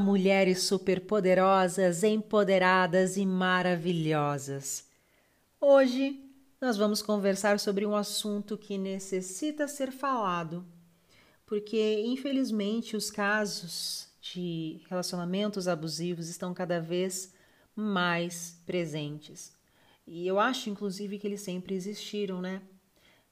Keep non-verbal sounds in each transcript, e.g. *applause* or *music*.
Mulheres superpoderosas, empoderadas e maravilhosas. Hoje nós vamos conversar sobre um assunto que necessita ser falado, porque infelizmente os casos de relacionamentos abusivos estão cada vez mais presentes. E eu acho, inclusive, que eles sempre existiram, né?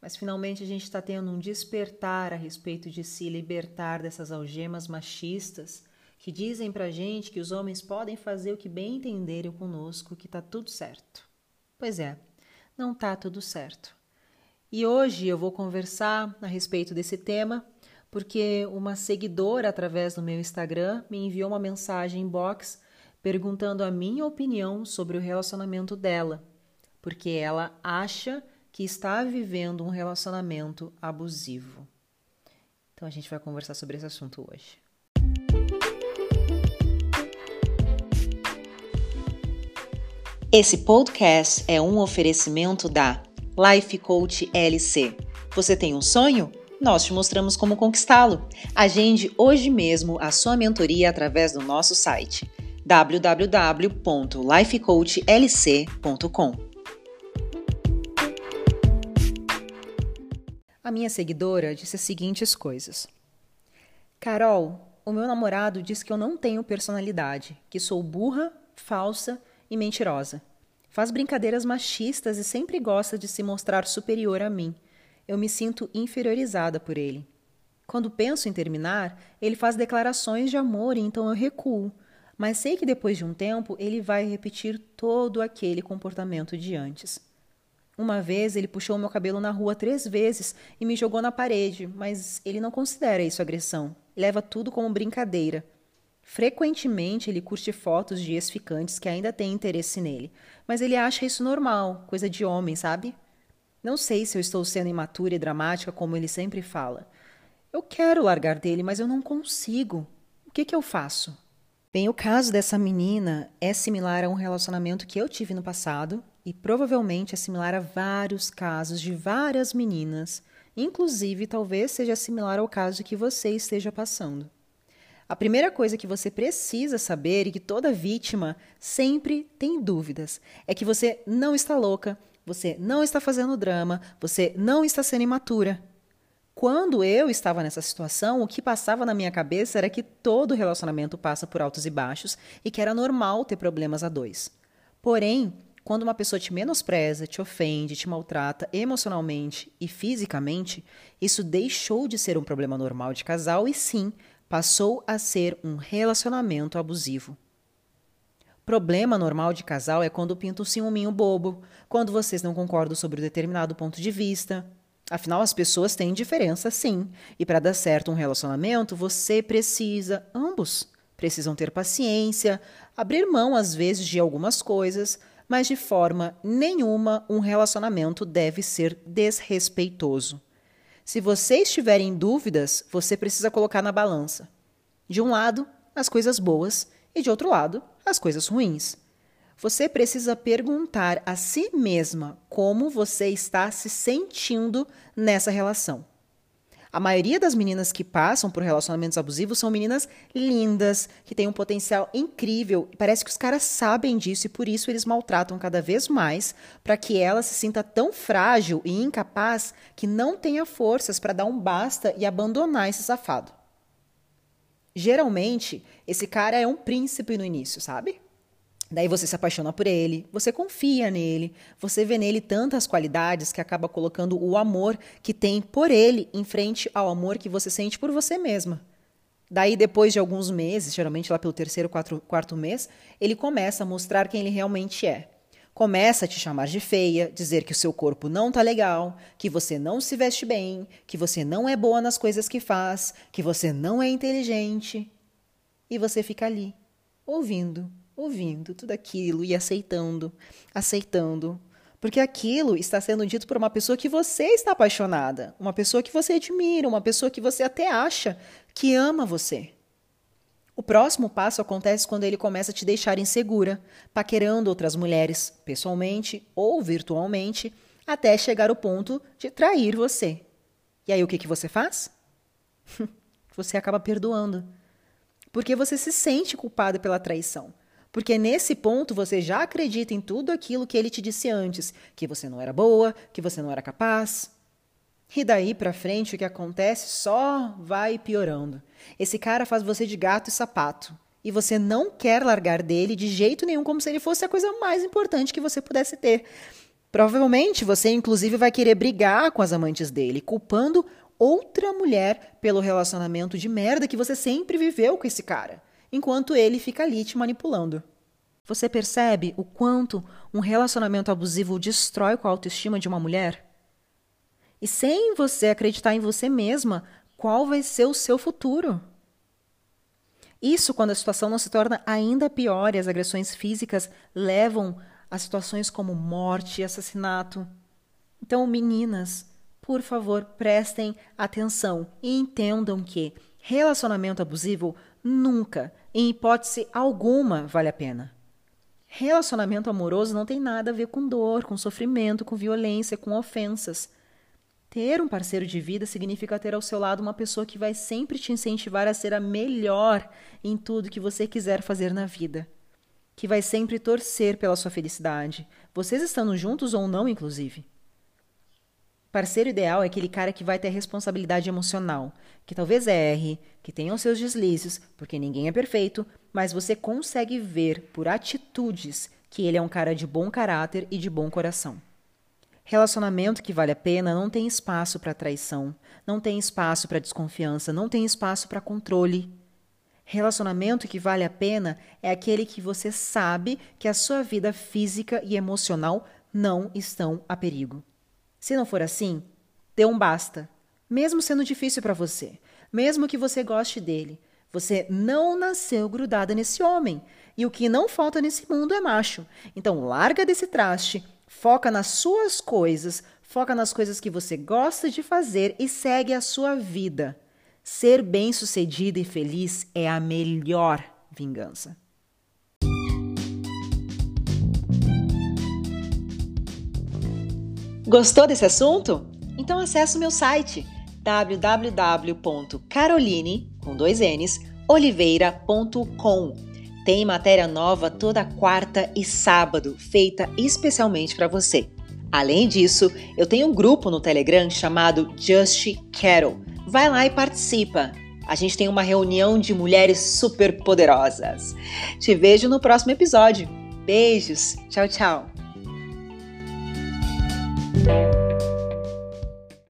Mas finalmente a gente está tendo um despertar a respeito de se libertar dessas algemas machistas que dizem pra gente que os homens podem fazer o que bem entenderem conosco, que tá tudo certo. Pois é, não tá tudo certo. E hoje eu vou conversar a respeito desse tema porque uma seguidora através do meu Instagram me enviou uma mensagem inbox perguntando a minha opinião sobre o relacionamento dela, porque ela acha que está vivendo um relacionamento abusivo. Então a gente vai conversar sobre esse assunto hoje. Esse podcast é um oferecimento da Life Coach LC. Você tem um sonho? Nós te mostramos como conquistá-lo. Agende hoje mesmo a sua mentoria através do nosso site www.lifecoachlc.com. A minha seguidora disse as seguintes coisas: Carol, o meu namorado diz que eu não tenho personalidade, que sou burra, falsa e mentirosa. Faz brincadeiras machistas e sempre gosta de se mostrar superior a mim. Eu me sinto inferiorizada por ele. Quando penso em terminar, ele faz declarações de amor e então eu recuo. Mas sei que depois de um tempo ele vai repetir todo aquele comportamento de antes. Uma vez ele puxou meu cabelo na rua três vezes e me jogou na parede, mas ele não considera isso agressão. Leva tudo como brincadeira. Frequentemente ele curte fotos de ex-ficantes que ainda têm interesse nele, mas ele acha isso normal, coisa de homem, sabe? Não sei se eu estou sendo imatura e dramática como ele sempre fala. Eu quero largar dele, mas eu não consigo. O que, que eu faço? Bem, o caso dessa menina é similar a um relacionamento que eu tive no passado e provavelmente é similar a vários casos de várias meninas. Inclusive, talvez seja similar ao caso que você esteja passando. A primeira coisa que você precisa saber e que toda vítima sempre tem dúvidas é que você não está louca, você não está fazendo drama, você não está sendo imatura. Quando eu estava nessa situação, o que passava na minha cabeça era que todo relacionamento passa por altos e baixos e que era normal ter problemas a dois. Porém, quando uma pessoa te menospreza, te ofende, te maltrata emocionalmente e fisicamente, isso deixou de ser um problema normal de casal e sim passou a ser um relacionamento abusivo. Problema normal de casal é quando pinta um ciúminho bobo, quando vocês não concordam sobre um determinado ponto de vista. Afinal, as pessoas têm diferença, sim. E para dar certo um relacionamento, você precisa, ambos precisam ter paciência, abrir mão às vezes de algumas coisas, mas de forma nenhuma um relacionamento deve ser desrespeitoso. Se vocês tiverem dúvidas, você precisa colocar na balança. De um lado, as coisas boas e de outro lado, as coisas ruins. Você precisa perguntar a si mesma como você está se sentindo nessa relação. A maioria das meninas que passam por relacionamentos abusivos são meninas lindas, que têm um potencial incrível. Parece que os caras sabem disso e por isso eles maltratam cada vez mais para que ela se sinta tão frágil e incapaz que não tenha forças para dar um basta e abandonar esse safado. Geralmente, esse cara é um príncipe no início, sabe? Daí você se apaixona por ele, você confia nele, você vê nele tantas qualidades que acaba colocando o amor que tem por ele em frente ao amor que você sente por você mesma. Daí, depois de alguns meses, geralmente lá pelo terceiro, quatro, quarto mês, ele começa a mostrar quem ele realmente é. Começa a te chamar de feia, dizer que o seu corpo não tá legal, que você não se veste bem, que você não é boa nas coisas que faz, que você não é inteligente. E você fica ali, ouvindo, ouvindo tudo aquilo e aceitando, aceitando. Porque aquilo está sendo dito por uma pessoa que você está apaixonada, uma pessoa que você admira, uma pessoa que você até acha que ama você. O próximo passo acontece quando ele começa a te deixar insegura, paquerando outras mulheres, pessoalmente ou virtualmente, até chegar ao ponto de trair você. E aí o que, que você faz? *laughs* você acaba perdoando porque você se sente culpada pela traição. Porque nesse ponto você já acredita em tudo aquilo que ele te disse antes, que você não era boa, que você não era capaz. E daí para frente o que acontece só vai piorando. Esse cara faz você de gato e sapato. E você não quer largar dele de jeito nenhum, como se ele fosse a coisa mais importante que você pudesse ter. Provavelmente você, inclusive, vai querer brigar com as amantes dele, culpando outra mulher pelo relacionamento de merda que você sempre viveu com esse cara, enquanto ele fica ali te manipulando. Você percebe o quanto um relacionamento abusivo destrói com a autoestima de uma mulher? E sem você acreditar em você mesma, qual vai ser o seu futuro? Isso quando a situação não se torna ainda pior e as agressões físicas levam a situações como morte e assassinato. Então, meninas, por favor, prestem atenção e entendam que relacionamento abusivo nunca, em hipótese alguma, vale a pena. Relacionamento amoroso não tem nada a ver com dor, com sofrimento, com violência, com ofensas. Ter um parceiro de vida significa ter ao seu lado uma pessoa que vai sempre te incentivar a ser a melhor em tudo que você quiser fazer na vida. Que vai sempre torcer pela sua felicidade, vocês estando juntos ou não, inclusive. Parceiro ideal é aquele cara que vai ter responsabilidade emocional, que talvez erre, que tenha os seus deslizes, porque ninguém é perfeito, mas você consegue ver por atitudes que ele é um cara de bom caráter e de bom coração. Relacionamento que vale a pena não tem espaço para traição, não tem espaço para desconfiança, não tem espaço para controle. Relacionamento que vale a pena é aquele que você sabe que a sua vida física e emocional não estão a perigo. Se não for assim, dê um basta. Mesmo sendo difícil para você, mesmo que você goste dele, você não nasceu grudada nesse homem. E o que não falta nesse mundo é macho. Então larga desse traste, foca nas suas coisas, foca nas coisas que você gosta de fazer e segue a sua vida. Ser bem-sucedida e feliz é a melhor vingança. Gostou desse assunto? Então acesse o meu site www.caroline com dois N's, oliveira.com. Tem matéria nova toda quarta e sábado, feita especialmente para você. Além disso, eu tenho um grupo no Telegram chamado Just Carol. Vai lá e participa. A gente tem uma reunião de mulheres super poderosas. Te vejo no próximo episódio. Beijos. Tchau, tchau.